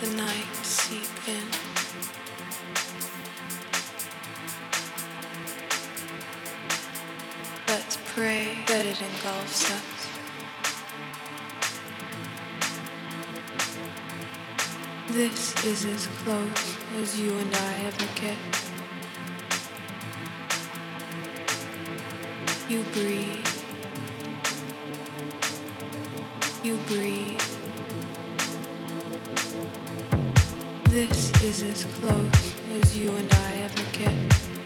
the night seep in. Let's pray that it engulfs us. This is as close as you and I ever get. You breathe. You breathe. This is as close as you and I ever get.